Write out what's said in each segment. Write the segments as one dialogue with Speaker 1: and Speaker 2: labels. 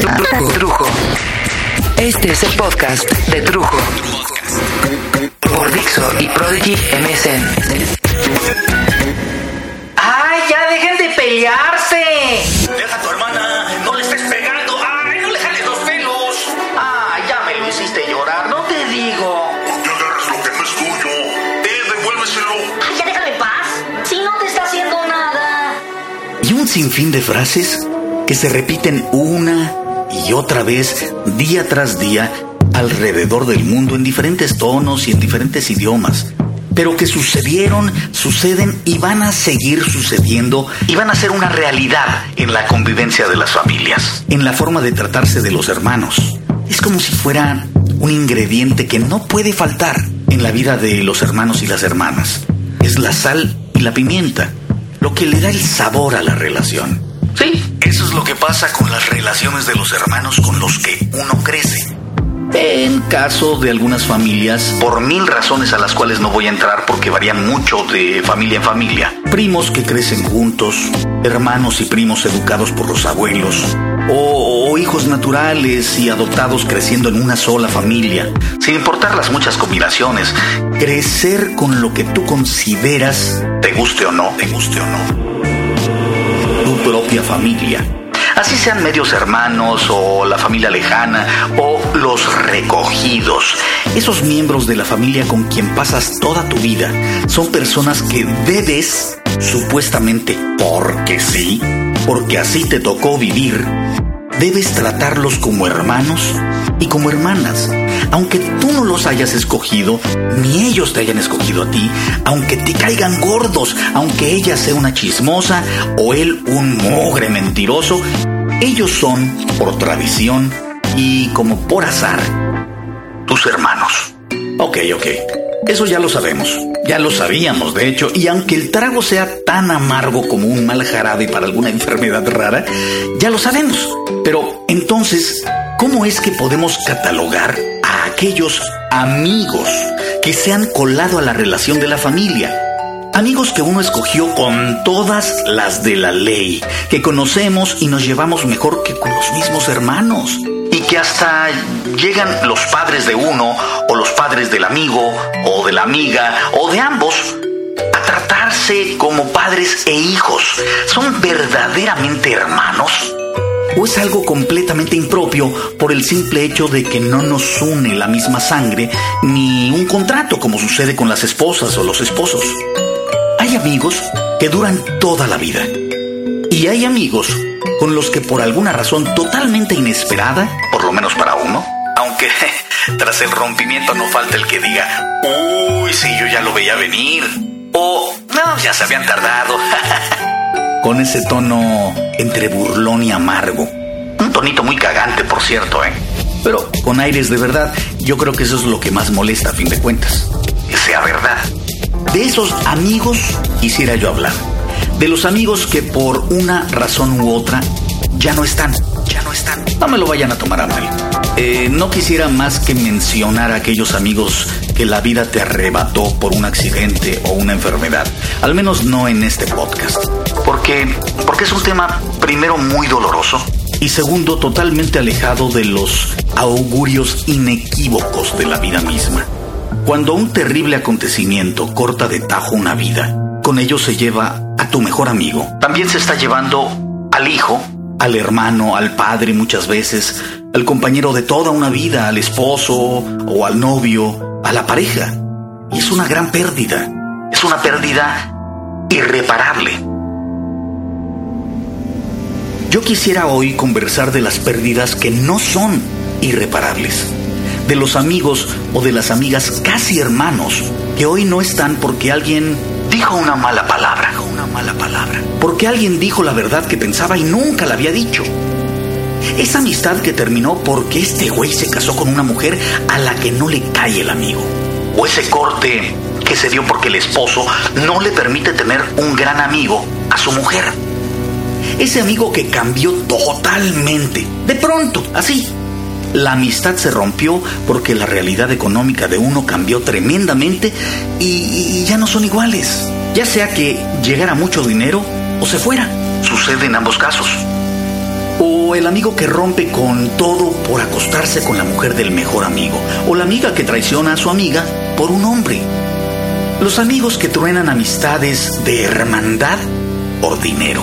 Speaker 1: Trujo. Este es el podcast de Trujo. Por Dixo y Prodigy MSN.
Speaker 2: ¡Ay, ya dejen de pelearse!
Speaker 3: Deja a tu hermana, no le estés pegando. ¡Ay, no le jales los pelos!
Speaker 2: ¡Ay, ya me lo hiciste llorar! ¡No te digo!
Speaker 3: No te agarres lo que no es tuyo. Eh, devuélveselo.
Speaker 4: Ay, ya déjame en paz. Si no te está haciendo nada.
Speaker 5: y un sinfín de frases que se repiten una y otra vez, día tras día, alrededor del mundo en diferentes tonos y en diferentes idiomas, pero que sucedieron, suceden y van a seguir sucediendo y van a ser una realidad en la convivencia de las familias, en la forma de tratarse de los hermanos. Es como si fuera un ingrediente que no puede faltar en la vida de los hermanos y las hermanas. Es la sal y la pimienta, lo que le da el sabor a la relación. Sí, eso es lo que pasa con las relaciones de los hermanos con los que uno crece. En caso de algunas familias, por mil razones a las cuales no voy a entrar porque varían mucho de familia en familia, primos que crecen juntos, hermanos y primos educados por los abuelos, o, o hijos naturales y adoptados creciendo en una sola familia, sin importar las muchas combinaciones, crecer con lo que tú consideras, te guste o no, te guste o no propia familia. Así sean medios hermanos o la familia lejana o los recogidos. Esos miembros de la familia con quien pasas toda tu vida son personas que debes, supuestamente porque sí, porque así te tocó vivir, debes tratarlos como hermanos y como hermanas. Aunque tú no los hayas escogido, ni ellos te hayan escogido a ti, aunque te caigan gordos, aunque ella sea una chismosa o él un mogre mentiroso, ellos son, por tradición y como por azar, tus hermanos. Ok, ok. Eso ya lo sabemos. Ya lo sabíamos, de hecho. Y aunque el trago sea tan amargo como un mal jarabe para alguna enfermedad rara, ya lo sabemos. Pero entonces, ¿cómo es que podemos catalogar a aquellos amigos que se han colado a la relación de la familia? Amigos que uno escogió con todas las de la ley, que conocemos y nos llevamos mejor que con los mismos hermanos. Y que hasta llegan los padres de uno, o los padres del amigo, o de la amiga, o de ambos, a tratarse como padres e hijos. ¿Son verdaderamente hermanos? ¿O es algo completamente impropio por el simple hecho de que no nos une la misma sangre, ni un contrato como sucede con las esposas o los esposos? Hay amigos que duran toda la vida. Y hay amigos con los que por alguna razón totalmente inesperada, por lo menos para uno, aunque tras el rompimiento no falta el que diga, uy, sí, yo ya lo veía venir, o no, ya se habían tardado, con ese tono entre burlón y amargo. Un tonito muy cagante, por cierto, ¿eh? Pero con aires de verdad, yo creo que eso es lo que más molesta a fin de cuentas, que sea verdad. De esos amigos quisiera yo hablar. De los amigos que por una razón u otra ya no están, ya no están. No me lo vayan a tomar a mal. Eh, no quisiera más que mencionar a aquellos amigos que la vida te arrebató por un accidente o una enfermedad. Al menos no en este podcast. Porque, porque es un tema, primero, muy doloroso. Y segundo, totalmente alejado de los augurios inequívocos de la vida misma. Cuando un terrible acontecimiento corta de tajo una vida, con ello se lleva a tu mejor amigo. También se está llevando al hijo, al hermano, al padre muchas veces, al compañero de toda una vida, al esposo o al novio, a la pareja. Y es una gran pérdida. Es una pérdida irreparable. Yo quisiera hoy conversar de las pérdidas que no son irreparables de los amigos o de las amigas casi hermanos que hoy no están porque alguien dijo una mala palabra, una mala palabra, porque alguien dijo la verdad que pensaba y nunca la había dicho. Esa amistad que terminó porque este güey se casó con una mujer a la que no le cae el amigo. O ese corte que se dio porque el esposo no le permite tener un gran amigo a su mujer. Ese amigo que cambió totalmente, de pronto, así, la amistad se rompió porque la realidad económica de uno cambió tremendamente y, y, ya no son iguales. Ya sea que llegara mucho dinero o se fuera. Sucede en ambos casos. O el amigo que rompe con todo por acostarse con la mujer del mejor amigo. O la amiga que traiciona a su amiga por un hombre. Los amigos que truenan amistades de hermandad por dinero.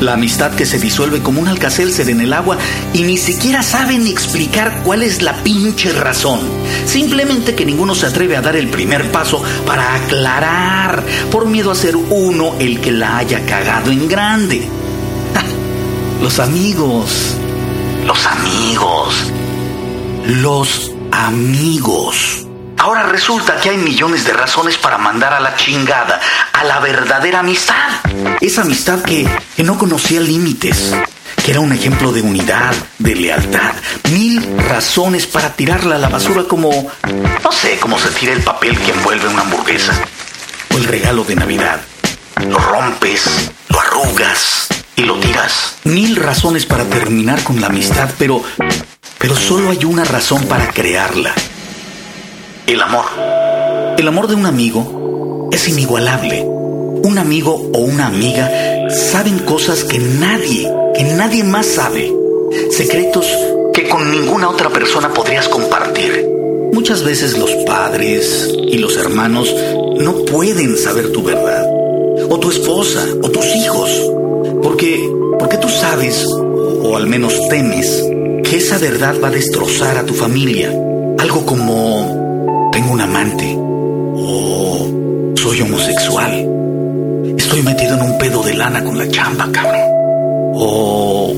Speaker 5: La amistad que se disuelve como un alcacelser en el agua y ni siquiera saben explicar cuál es la pinche razón. Simplemente que ninguno se atreve a dar el primer paso para aclarar, por miedo a ser uno el que la haya cagado en grande. Los amigos. Los amigos. Los amigos. Ahora resulta que hay millones de razones para mandar a la chingada a la verdadera amistad. Esa amistad que, que no conocía límites, que era un ejemplo de unidad, de lealtad. Mil razones para tirarla a la basura como, no sé, como se tira el papel que envuelve una hamburguesa. O el regalo de Navidad. Lo rompes, lo arrugas, y lo tiras. Mil razones para terminar con la amistad, pero, pero solo hay una razón para crearla. El amor. El amor de un amigo es inigualable. Un amigo o una amiga saben cosas que nadie, que nadie más sabe. Secretos que con ninguna otra persona podrías compartir. Muchas veces los padres y los hermanos no pueden saber tu verdad. O tu esposa, o tus hijos. Porque, porque tú sabes, o al menos temes, que esa verdad va a destrozar a tu familia. Algo como, tengo un amante, o soy homosexual, estoy metido en un pedo de lana con la chamba, cabrón. O,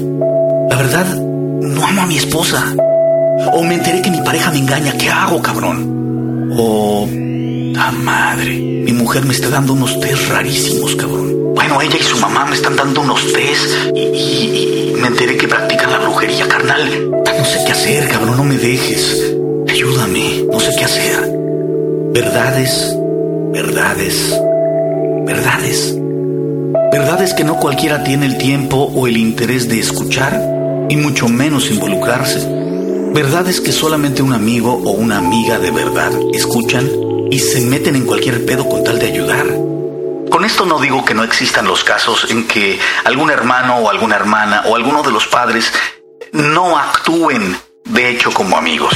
Speaker 5: la verdad, no amo a mi esposa. O me enteré que mi pareja me engaña, ¿qué hago, cabrón? O, la madre, mi mujer me está dando unos test rarísimos, cabrón. Bueno, ella y su mamá me están dando unos test y, y- me enteré que practican la brujería carnal. No sé qué hacer, cabrón, no me dejes. Ayúdame, no sé qué hacer. Verdades, verdades, verdades. Verdades que no cualquiera tiene el tiempo o el interés de escuchar y mucho menos involucrarse. Verdades que solamente un amigo o una amiga de verdad escuchan y se meten en cualquier pedo con tal de ayudar. Con esto no digo que no existan los casos en que algún hermano o alguna hermana o alguno de los padres no actúen de hecho como amigos.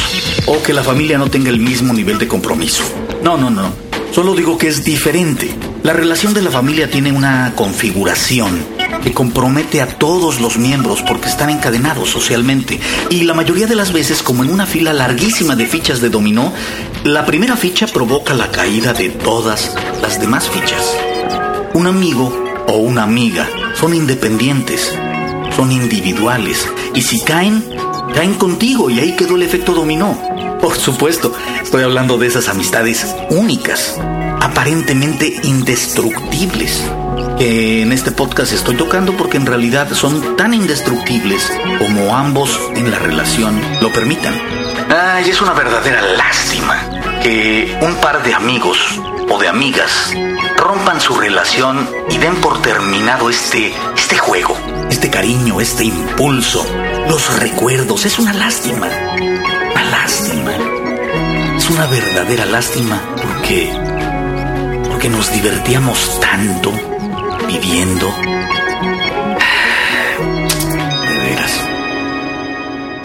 Speaker 5: O que la familia no tenga el mismo nivel de compromiso. No, no, no. Solo digo que es diferente. La relación de la familia tiene una configuración que compromete a todos los miembros porque están encadenados socialmente. Y la mayoría de las veces, como en una fila larguísima de fichas de dominó, la primera ficha provoca la caída de todas las demás fichas. Un amigo o una amiga son independientes, son individuales y si caen, caen contigo y ahí quedó el efecto dominó. Por supuesto, estoy hablando de esas amistades únicas, aparentemente indestructibles, que en este podcast estoy tocando porque en realidad son tan indestructibles como ambos en la relación lo permitan. Ay, es una verdadera lástima que un par de amigos o de amigas rompan su relación y den por terminado este, este juego, este cariño, este impulso, los recuerdos. Es una lástima, una lástima. Es una verdadera lástima porque, porque nos divertíamos tanto viviendo. De veras,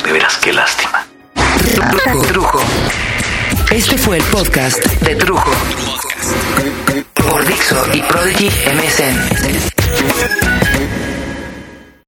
Speaker 5: de veras qué lástima.
Speaker 1: Trujo. Este fue el podcast de Trujo. Por Dixo y Prodigy MSN.